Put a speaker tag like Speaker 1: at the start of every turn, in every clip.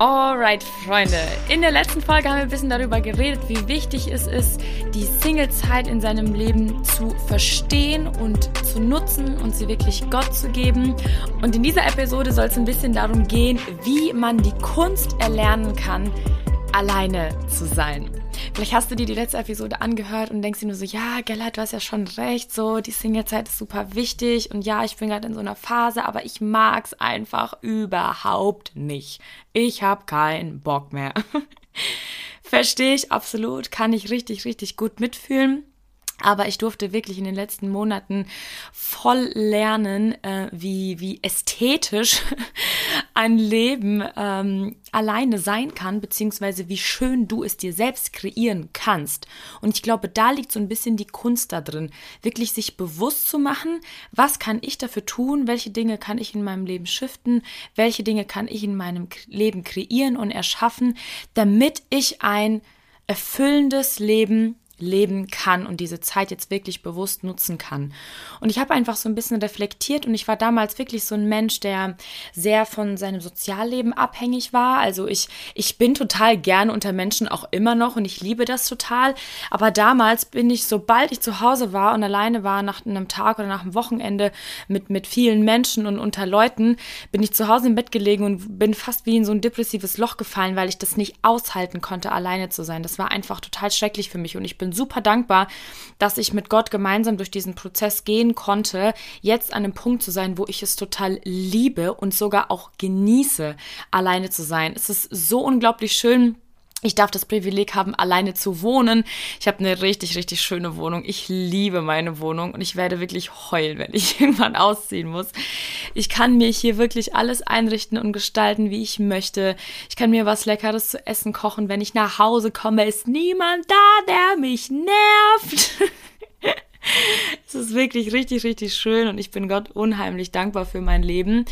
Speaker 1: Alright, Freunde. In der letzten Folge haben wir ein bisschen darüber geredet, wie wichtig es ist, die Single-Zeit in seinem Leben zu verstehen und zu nutzen und sie wirklich Gott zu geben. Und in dieser Episode soll es ein bisschen darum gehen, wie man die Kunst erlernen kann, alleine zu sein. Vielleicht hast du dir die letzte Episode angehört und denkst dir nur so, ja, Gellert, du hast ja schon recht, so, die Singlezeit ist super wichtig und ja, ich bin gerade in so einer Phase, aber ich mag's einfach überhaupt nicht. Ich habe keinen Bock mehr. Verstehe ich absolut, kann ich richtig, richtig gut mitfühlen. Aber ich durfte wirklich in den letzten Monaten voll lernen, äh, wie, wie ästhetisch ein Leben ähm, alleine sein kann, beziehungsweise wie schön du es dir selbst kreieren kannst. Und ich glaube, da liegt so ein bisschen die Kunst da drin, wirklich sich bewusst zu machen, was kann ich dafür tun, welche Dinge kann ich in meinem Leben shiften, welche Dinge kann ich in meinem Leben kreieren und erschaffen, damit ich ein erfüllendes Leben leben kann und diese Zeit jetzt wirklich bewusst nutzen kann. Und ich habe einfach so ein bisschen reflektiert und ich war damals wirklich so ein Mensch, der sehr von seinem Sozialleben abhängig war. Also ich, ich bin total gerne unter Menschen auch immer noch und ich liebe das total. Aber damals bin ich, sobald ich zu Hause war und alleine war nach einem Tag oder nach einem Wochenende mit, mit vielen Menschen und unter Leuten, bin ich zu Hause im Bett gelegen und bin fast wie in so ein depressives Loch gefallen, weil ich das nicht aushalten konnte, alleine zu sein. Das war einfach total schrecklich für mich und ich bin bin super dankbar, dass ich mit Gott gemeinsam durch diesen Prozess gehen konnte, jetzt an einem Punkt zu sein, wo ich es total liebe und sogar auch genieße, alleine zu sein. Es ist so unglaublich schön, ich darf das Privileg haben, alleine zu wohnen. Ich habe eine richtig, richtig schöne Wohnung. Ich liebe meine Wohnung und ich werde wirklich heulen, wenn ich irgendwann ausziehen muss. Ich kann mir hier wirklich alles einrichten und gestalten, wie ich möchte. Ich kann mir was Leckeres zu essen kochen. Wenn ich nach Hause komme, ist niemand da, der mich nervt. es ist wirklich richtig, richtig schön und ich bin Gott unheimlich dankbar für mein Leben. Und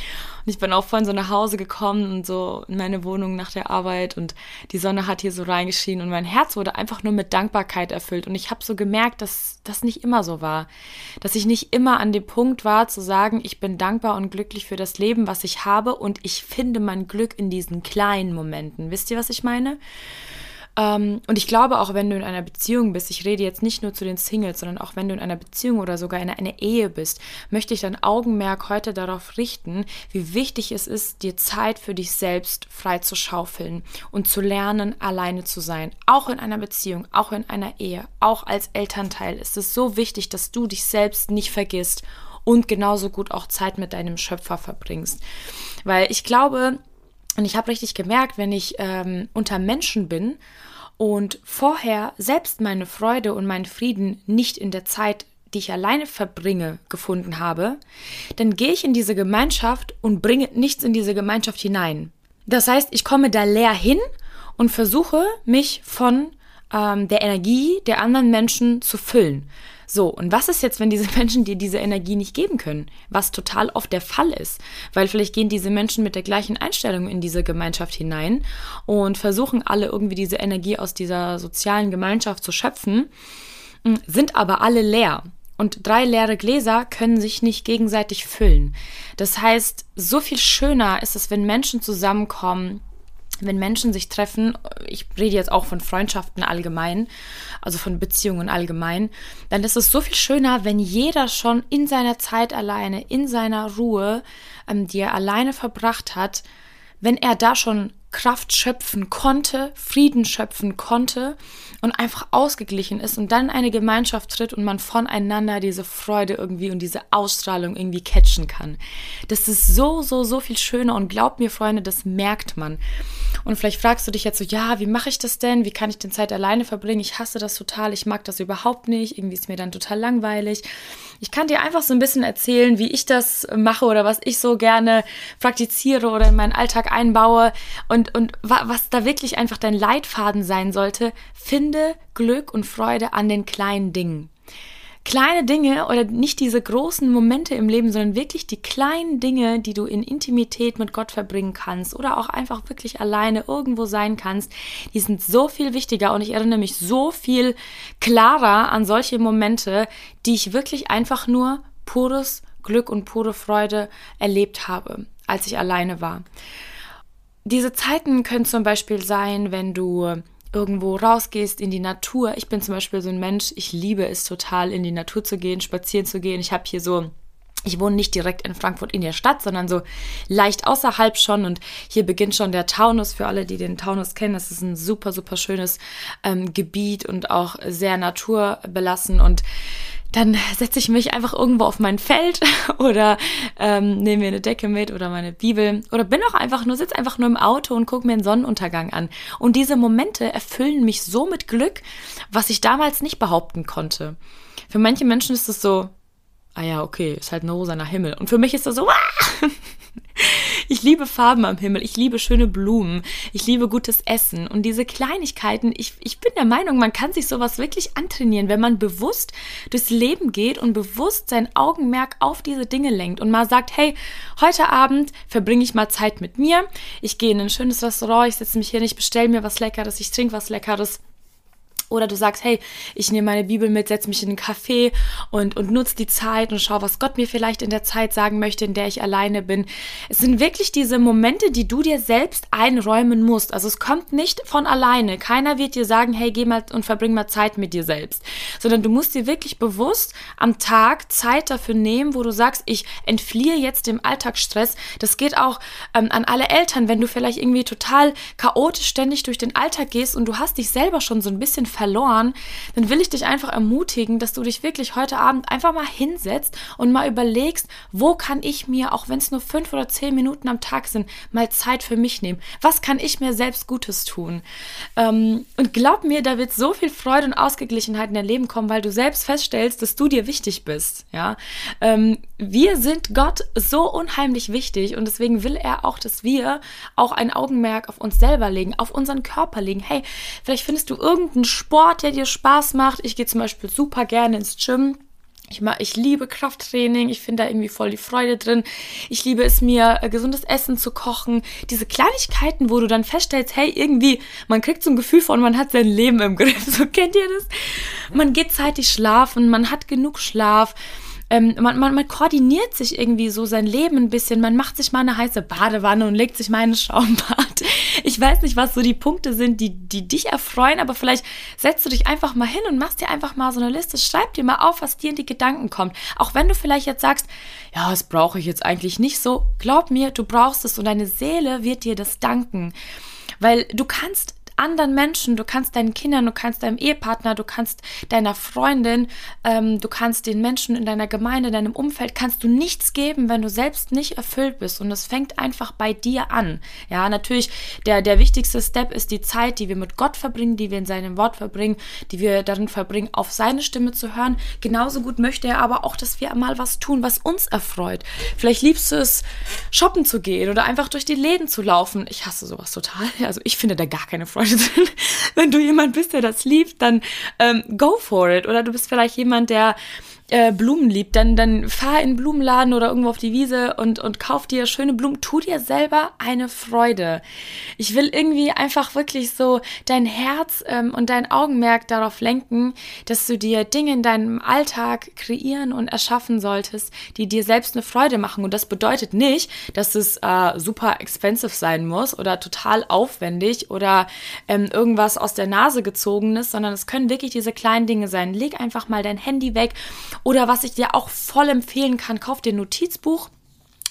Speaker 1: ich bin auch vorhin so nach Hause gekommen und so in meine Wohnung nach der Arbeit und die Sonne hat hier so reingeschienen und mein Herz wurde einfach nur mit Dankbarkeit erfüllt. Und ich habe so gemerkt, dass das nicht immer so war. Dass ich nicht immer an dem Punkt war zu sagen, ich bin dankbar und glücklich für das Leben, was ich habe und ich finde mein Glück in diesen kleinen Momenten. Wisst ihr, was ich meine? Ähm, und ich glaube auch, wenn du in einer Beziehung bist, ich rede jetzt nicht nur zu den Singles, sondern auch wenn du in einer Beziehung oder sogar in einer Ehe bist, möchte ich dein Augenmerk heute darauf richten, wie wichtig es ist, dir Zeit für dich selbst frei zu schaufeln und zu lernen, alleine zu sein. Auch in einer Beziehung, auch in einer Ehe, auch als Elternteil ist es so wichtig, dass du dich selbst nicht vergisst und genauso gut auch Zeit mit deinem Schöpfer verbringst. Weil ich glaube, und ich habe richtig gemerkt, wenn ich ähm, unter Menschen bin und vorher selbst meine Freude und meinen Frieden nicht in der Zeit, die ich alleine verbringe, gefunden habe, dann gehe ich in diese Gemeinschaft und bringe nichts in diese Gemeinschaft hinein. Das heißt, ich komme da leer hin und versuche mich von ähm, der Energie der anderen Menschen zu füllen. So, und was ist jetzt, wenn diese Menschen dir diese Energie nicht geben können? Was total oft der Fall ist. Weil vielleicht gehen diese Menschen mit der gleichen Einstellung in diese Gemeinschaft hinein und versuchen alle irgendwie diese Energie aus dieser sozialen Gemeinschaft zu schöpfen, sind aber alle leer. Und drei leere Gläser können sich nicht gegenseitig füllen. Das heißt, so viel schöner ist es, wenn Menschen zusammenkommen, wenn Menschen sich treffen, ich rede jetzt auch von Freundschaften allgemein, also von Beziehungen allgemein, dann ist es so viel schöner, wenn jeder schon in seiner Zeit alleine, in seiner Ruhe, ähm, die er alleine verbracht hat, wenn er da schon Kraft schöpfen konnte, Frieden schöpfen konnte und einfach ausgeglichen ist und dann eine Gemeinschaft tritt und man voneinander diese Freude irgendwie und diese Ausstrahlung irgendwie catchen kann. Das ist so, so, so viel schöner und glaubt mir, Freunde, das merkt man. Und vielleicht fragst du dich jetzt so, ja, wie mache ich das denn? Wie kann ich denn Zeit alleine verbringen? Ich hasse das total, ich mag das überhaupt nicht, irgendwie ist mir dann total langweilig. Ich kann dir einfach so ein bisschen erzählen, wie ich das mache oder was ich so gerne praktiziere oder in meinen Alltag einbaue und, und was da wirklich einfach dein Leitfaden sein sollte. Finde Glück und Freude an den kleinen Dingen kleine Dinge oder nicht diese großen Momente im Leben, sondern wirklich die kleinen Dinge, die du in Intimität mit Gott verbringen kannst oder auch einfach wirklich alleine irgendwo sein kannst, die sind so viel wichtiger und ich erinnere mich so viel klarer an solche Momente, die ich wirklich einfach nur pures Glück und pure Freude erlebt habe, als ich alleine war. diese Zeiten können zum Beispiel sein, wenn du irgendwo rausgehst in die Natur. Ich bin zum Beispiel so ein Mensch, ich liebe es total, in die Natur zu gehen, spazieren zu gehen. Ich habe hier so ich wohne nicht direkt in Frankfurt in der Stadt, sondern so leicht außerhalb schon. Und hier beginnt schon der Taunus. Für alle, die den Taunus kennen, das ist ein super, super schönes ähm, Gebiet und auch sehr naturbelassen. Und dann setze ich mich einfach irgendwo auf mein Feld oder ähm, nehme mir eine Decke mit oder meine Bibel oder bin auch einfach nur, sitze einfach nur im Auto und gucke mir einen Sonnenuntergang an. Und diese Momente erfüllen mich so mit Glück, was ich damals nicht behaupten konnte. Für manche Menschen ist es so, ah ja, okay, ist halt ein rosaner Himmel. Und für mich ist das so, ah! ich liebe Farben am Himmel, ich liebe schöne Blumen, ich liebe gutes Essen und diese Kleinigkeiten, ich, ich bin der Meinung, man kann sich sowas wirklich antrainieren, wenn man bewusst durchs Leben geht und bewusst sein Augenmerk auf diese Dinge lenkt und mal sagt, hey, heute Abend verbringe ich mal Zeit mit mir, ich gehe in ein schönes Restaurant, ich setze mich hier nicht, bestelle mir was Leckeres, ich trinke was Leckeres oder du sagst, hey, ich nehme meine Bibel mit, setze mich in einen Café und, und nutze die Zeit und schau, was Gott mir vielleicht in der Zeit sagen möchte, in der ich alleine bin. Es sind wirklich diese Momente, die du dir selbst einräumen musst. Also es kommt nicht von alleine. Keiner wird dir sagen, hey, geh mal und verbring mal Zeit mit dir selbst. Sondern du musst dir wirklich bewusst am Tag Zeit dafür nehmen, wo du sagst, ich entfliehe jetzt dem Alltagsstress. Das geht auch ähm, an alle Eltern, wenn du vielleicht irgendwie total chaotisch ständig durch den Alltag gehst und du hast dich selber schon so ein bisschen verloren, dann will ich dich einfach ermutigen, dass du dich wirklich heute Abend einfach mal hinsetzt und mal überlegst, wo kann ich mir, auch wenn es nur fünf oder zehn Minuten am Tag sind, mal Zeit für mich nehmen? Was kann ich mir selbst Gutes tun? Ähm, und glaub mir, da wird so viel Freude und Ausgeglichenheit in dein Leben kommen, weil du selbst feststellst, dass du dir wichtig bist. Ja, ähm, wir sind Gott so unheimlich wichtig und deswegen will er auch, dass wir auch ein Augenmerk auf uns selber legen, auf unseren Körper legen. Hey, vielleicht findest du irgendeinen Sport, der dir Spaß macht. Ich gehe zum Beispiel super gerne ins Gym. Ich, mag, ich liebe Krafttraining, ich finde da irgendwie voll die Freude drin. Ich liebe es mir, äh, gesundes Essen zu kochen. Diese Kleinigkeiten, wo du dann feststellst, hey, irgendwie, man kriegt so ein Gefühl von, man hat sein Leben im Griff. So kennt ihr das? Man geht zeitig schlafen, man hat genug Schlaf ähm, man, man, man koordiniert sich irgendwie so sein Leben ein bisschen. Man macht sich mal eine heiße Badewanne und legt sich mal eine Schaumbad. Ich weiß nicht, was so die Punkte sind, die, die dich erfreuen, aber vielleicht setzt du dich einfach mal hin und machst dir einfach mal so eine Liste. Schreib dir mal auf, was dir in die Gedanken kommt. Auch wenn du vielleicht jetzt sagst, ja, das brauche ich jetzt eigentlich nicht so. Glaub mir, du brauchst es und deine Seele wird dir das danken. Weil du kannst anderen Menschen, du kannst deinen Kindern, du kannst deinem Ehepartner, du kannst deiner Freundin, ähm, du kannst den Menschen in deiner Gemeinde, in deinem Umfeld, kannst du nichts geben, wenn du selbst nicht erfüllt bist. Und es fängt einfach bei dir an. Ja, natürlich, der, der wichtigste Step ist die Zeit, die wir mit Gott verbringen, die wir in seinem Wort verbringen, die wir darin verbringen, auf seine Stimme zu hören. Genauso gut möchte er aber auch, dass wir mal was tun, was uns erfreut. Vielleicht liebst du es, shoppen zu gehen oder einfach durch die Läden zu laufen. Ich hasse sowas total. Also ich finde da gar keine Freude Sind. Wenn du jemand bist, der das liebt, dann ähm, go for it. Oder du bist vielleicht jemand, der äh, Blumen liebt, dann, dann fahr in den Blumenladen oder irgendwo auf die Wiese und, und kauf dir schöne Blumen. Tu dir selber eine Freude. Ich will irgendwie einfach wirklich so dein Herz ähm, und dein Augenmerk darauf lenken, dass du dir Dinge in deinem Alltag kreieren und erschaffen solltest, die dir selbst eine Freude machen. Und das bedeutet nicht, dass es äh, super expensive sein muss oder total aufwendig oder ähm, irgendwas aus der Nase gezogenes, sondern es können wirklich diese kleinen Dinge sein. Leg einfach mal dein Handy weg oder was ich dir auch voll empfehlen kann, kauf dir ein Notizbuch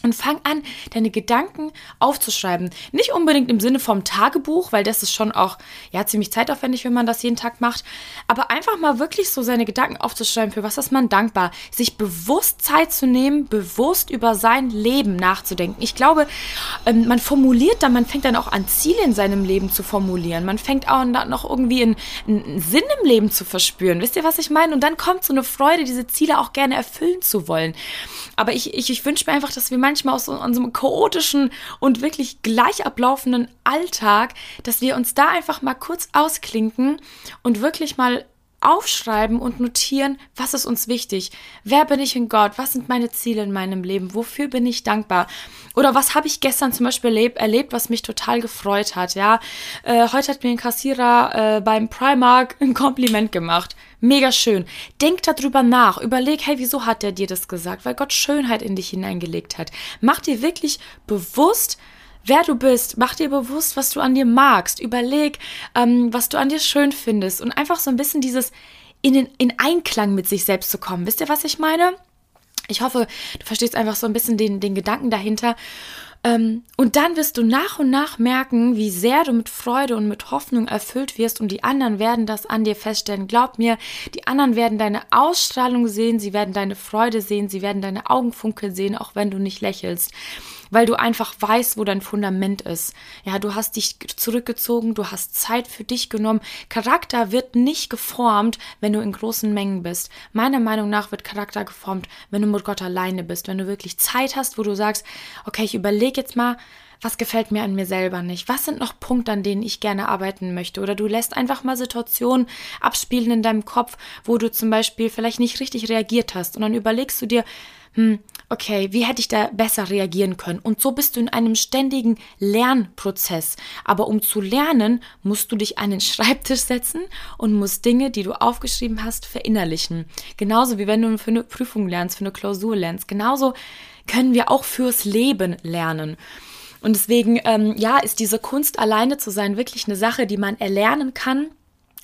Speaker 1: und fang an, deine Gedanken aufzuschreiben. Nicht unbedingt im Sinne vom Tagebuch, weil das ist schon auch ja ziemlich zeitaufwendig, wenn man das jeden Tag macht, aber einfach mal wirklich so seine Gedanken aufzuschreiben, für was ist man dankbar, sich bewusst Zeit zu nehmen, bewusst über sein Leben nachzudenken. Ich glaube, ähm, man formuliert dann, man fängt dann auch an Ziele in seinem Leben zu formulieren. Man fängt auch noch irgendwie einen, einen Sinn im Leben zu verspüren. Wisst ihr, was ich meine? Und dann kommt so eine Freude, diese Ziele auch gerne erfüllen zu wollen. Aber ich, ich, ich wünsche mir einfach, dass wir manchmal aus unserem chaotischen und wirklich gleich ablaufenden Alltag, dass wir uns da einfach mal kurz ausklinken und wirklich mal aufschreiben und notieren, was ist uns wichtig? Wer bin ich in Gott? Was sind meine Ziele in meinem Leben? Wofür bin ich dankbar? Oder was habe ich gestern zum Beispiel erlebt, erlebt, was mich total gefreut hat? Ja, äh, heute hat mir ein Kassierer äh, beim Primark ein Kompliment gemacht. Mega schön. Denk darüber nach. Überleg, hey, wieso hat er dir das gesagt? Weil Gott Schönheit in dich hineingelegt hat. Mach dir wirklich bewusst, wer du bist. Mach dir bewusst, was du an dir magst. Überleg, ähm, was du an dir schön findest. Und einfach so ein bisschen dieses in, den, in Einklang mit sich selbst zu kommen. Wisst ihr, was ich meine? Ich hoffe, du verstehst einfach so ein bisschen den, den Gedanken dahinter. Ähm, und dann wirst du nach und nach merken, wie sehr du mit Freude und mit Hoffnung erfüllt wirst und die anderen werden das an dir feststellen. Glaub mir, die anderen werden deine Ausstrahlung sehen, sie werden deine Freude sehen, sie werden deine Augenfunkel sehen, auch wenn du nicht lächelst weil du einfach weißt, wo dein Fundament ist. Ja, du hast dich zurückgezogen, du hast Zeit für dich genommen. Charakter wird nicht geformt, wenn du in großen Mengen bist. Meiner Meinung nach wird Charakter geformt, wenn du mit Gott alleine bist, wenn du wirklich Zeit hast, wo du sagst, okay, ich überlege jetzt mal, was gefällt mir an mir selber nicht? Was sind noch Punkte, an denen ich gerne arbeiten möchte? Oder du lässt einfach mal Situationen abspielen in deinem Kopf, wo du zum Beispiel vielleicht nicht richtig reagiert hast. Und dann überlegst du dir, hm, okay, wie hätte ich da besser reagieren können? Und so bist du in einem ständigen Lernprozess. Aber um zu lernen, musst du dich an den Schreibtisch setzen und musst Dinge, die du aufgeschrieben hast, verinnerlichen. Genauso wie wenn du für eine Prüfung lernst, für eine Klausur lernst. Genauso können wir auch fürs Leben lernen. Und deswegen, ähm, ja, ist diese Kunst alleine zu sein wirklich eine Sache, die man erlernen kann.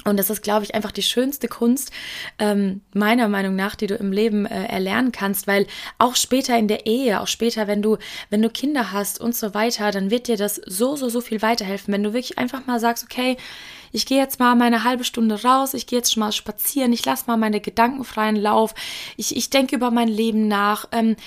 Speaker 1: Und das ist, glaube ich, einfach die schönste Kunst, ähm, meiner Meinung nach, die du im Leben äh, erlernen kannst, weil auch später in der Ehe, auch später, wenn du, wenn du Kinder hast und so weiter, dann wird dir das so, so, so viel weiterhelfen, wenn du wirklich einfach mal sagst, okay, ich gehe jetzt mal meine halbe Stunde raus, ich gehe jetzt schon mal spazieren, ich lasse mal meine Gedanken freien Lauf, ich, ich denke über mein Leben nach, ähm,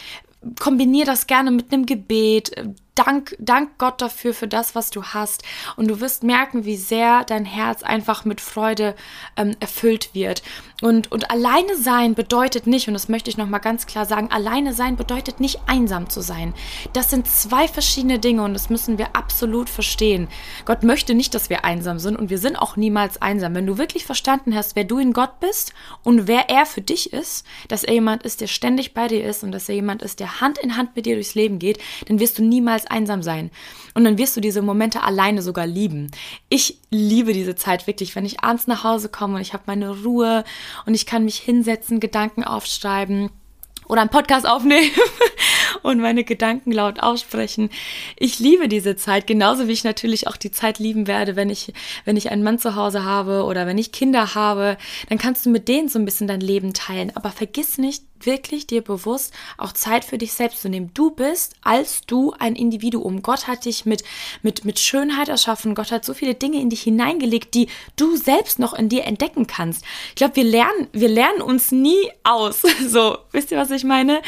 Speaker 1: kombiniere das gerne mit einem Gebet, Dank, dank Gott dafür, für das, was du hast. Und du wirst merken, wie sehr dein Herz einfach mit Freude ähm, erfüllt wird. Und, und alleine sein bedeutet nicht, und das möchte ich nochmal ganz klar sagen, alleine sein bedeutet nicht einsam zu sein. Das sind zwei verschiedene Dinge und das müssen wir absolut verstehen. Gott möchte nicht, dass wir einsam sind und wir sind auch niemals einsam. Wenn du wirklich verstanden hast, wer du in Gott bist und wer er für dich ist, dass er jemand ist, der ständig bei dir ist und dass er jemand ist, der Hand in Hand mit dir durchs Leben geht, dann wirst du niemals niemals einsam sein. Und dann wirst du diese Momente alleine sogar lieben. Ich liebe diese Zeit wirklich, wenn ich abends nach Hause komme und ich habe meine Ruhe und ich kann mich hinsetzen, Gedanken aufschreiben oder einen Podcast aufnehmen und meine Gedanken laut aussprechen. Ich liebe diese Zeit, genauso wie ich natürlich auch die Zeit lieben werde, wenn ich, wenn ich einen Mann zu Hause habe oder wenn ich Kinder habe, dann kannst du mit denen so ein bisschen dein Leben teilen. Aber vergiss nicht, wirklich dir bewusst auch Zeit für dich selbst zu nehmen. Du bist als du ein Individuum. Gott hat dich mit, mit, mit Schönheit erschaffen. Gott hat so viele Dinge in dich hineingelegt, die du selbst noch in dir entdecken kannst. Ich glaube, wir lernen, wir lernen uns nie aus. So, wisst ihr, was ich meine?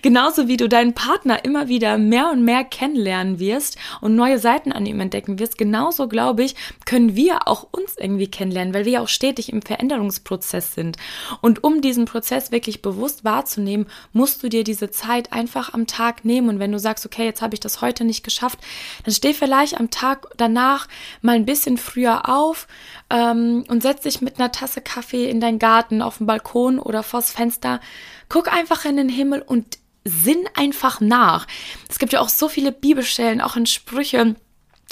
Speaker 1: Genauso wie du deinen Partner immer wieder mehr und mehr kennenlernen wirst und neue Seiten an ihm entdecken wirst, genauso glaube ich, können wir auch uns irgendwie kennenlernen, weil wir ja auch stetig im Veränderungsprozess sind. Und um diesen Prozess wirklich bewusst wahrzunehmen, wahrzunehmen, musst du dir diese Zeit einfach am Tag nehmen. Und wenn du sagst, okay, jetzt habe ich das heute nicht geschafft, dann steh vielleicht am Tag danach mal ein bisschen früher auf ähm, und setz dich mit einer Tasse Kaffee in deinen Garten, auf dem Balkon oder vors Fenster. Guck einfach in den Himmel und sinn einfach nach. Es gibt ja auch so viele Bibelstellen, auch in Sprüchen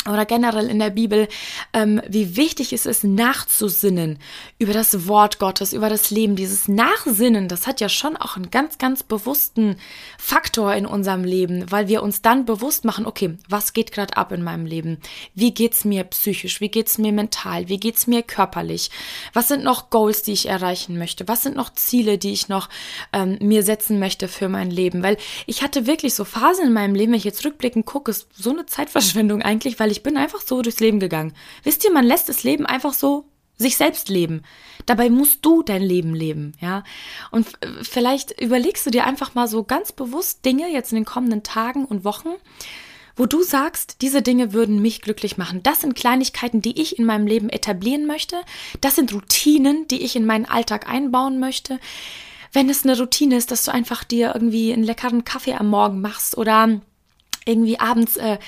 Speaker 1: oder generell in der Bibel, ähm, wie wichtig es ist, nachzusinnen über das Wort Gottes, über das Leben. Dieses Nachsinnen, das hat ja schon auch einen ganz, ganz bewussten Faktor in unserem Leben, weil wir uns dann bewusst machen, okay, was geht gerade ab in meinem Leben? Wie geht's mir psychisch? Wie geht's mir mental? Wie geht's mir körperlich? Was sind noch Goals, die ich erreichen möchte? Was sind noch Ziele, die ich noch ähm, mir setzen möchte für mein Leben? Weil ich hatte wirklich so Phasen in meinem Leben, wenn ich jetzt rückblickend gucke, ist so eine Zeitverschwendung eigentlich, weil ich bin einfach so durchs Leben gegangen. Wisst ihr, man lässt das Leben einfach so sich selbst leben. Dabei musst du dein Leben leben, ja. Und vielleicht überlegst du dir einfach mal so ganz bewusst Dinge jetzt in den kommenden Tagen und Wochen, wo du sagst, diese Dinge würden mich glücklich machen. Das sind Kleinigkeiten, die ich in meinem Leben etablieren möchte. Das sind Routinen, die ich in meinen Alltag einbauen möchte. Wenn es eine Routine ist, dass du einfach dir irgendwie einen leckeren Kaffee am Morgen machst oder irgendwie abends äh,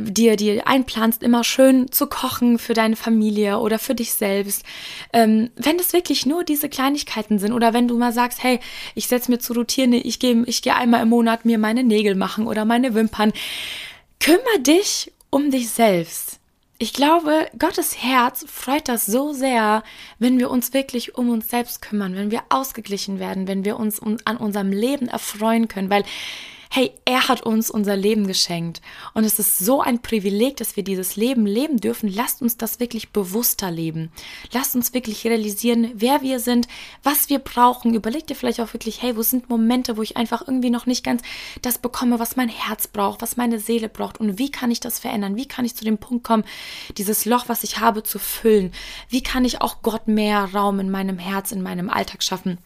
Speaker 1: dir, dir einplanst, immer schön zu kochen für deine Familie oder für dich selbst. Ähm, wenn es wirklich nur diese Kleinigkeiten sind oder wenn du mal sagst, hey, ich setze mir zu Routine, ich gehe ich geh einmal im Monat mir meine Nägel machen oder meine Wimpern. Kümmer dich um dich selbst. Ich glaube, Gottes Herz freut das so sehr, wenn wir uns wirklich um uns selbst kümmern, wenn wir ausgeglichen werden, wenn wir uns an unserem Leben erfreuen können, weil hey, er hat uns unser Leben geschenkt. Und es ist so ein Privileg, dass wir dieses Leben leben dürfen. Lasst uns das wirklich bewusster leben. Lasst uns wirklich realisieren, wer wir sind, was wir brauchen. Überleg dir vielleicht auch wirklich, hey, wo sind Momente, wo ich einfach irgendwie noch nicht ganz das bekomme, was mein Herz braucht, was meine Seele braucht und wie kann ich das verändern? Wie kann ich zu dem Punkt kommen, dieses Loch, was ich habe, zu füllen? Wie kann ich auch Gott mehr Raum in meinem Herz, in meinem Alltag schaffen?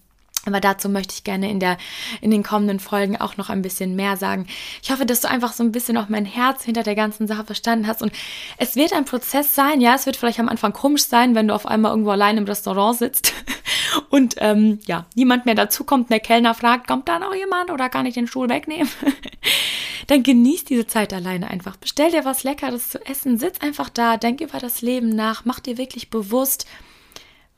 Speaker 1: Aber dazu möchte ich gerne in der, in den kommenden Folgen auch noch ein bisschen mehr sagen. Ich hoffe, dass du einfach so ein bisschen auch mein Herz hinter der ganzen Sache verstanden hast. Und es wird ein Prozess sein, ja. Es wird vielleicht am Anfang komisch sein, wenn du auf einmal irgendwo allein im Restaurant sitzt und, ähm, ja, niemand mehr dazukommt. Der Kellner fragt, kommt da noch jemand oder kann ich den Stuhl wegnehmen? Dann genieß diese Zeit alleine einfach. Bestell dir was Leckeres zu essen. Sitz einfach da. Denk über das Leben nach. Mach dir wirklich bewusst,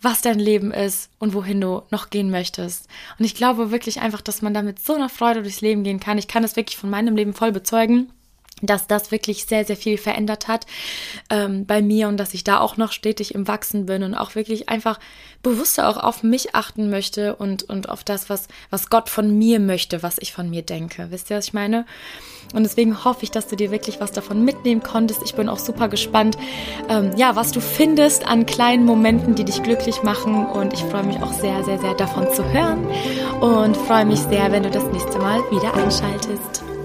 Speaker 1: was dein Leben ist und wohin du noch gehen möchtest. Und ich glaube wirklich einfach, dass man da mit so einer Freude durchs Leben gehen kann. Ich kann das wirklich von meinem Leben voll bezeugen dass das wirklich sehr, sehr viel verändert hat ähm, bei mir und dass ich da auch noch stetig im Wachsen bin und auch wirklich einfach bewusster auch auf mich achten möchte und, und auf das, was, was Gott von mir möchte, was ich von mir denke. Wisst ihr, was ich meine? Und deswegen hoffe ich, dass du dir wirklich was davon mitnehmen konntest. Ich bin auch super gespannt, ähm, ja, was du findest an kleinen Momenten, die dich glücklich machen. Und ich freue mich auch sehr, sehr, sehr davon zu hören und freue mich sehr, wenn du das nächste Mal wieder einschaltest.